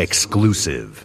Exclusive.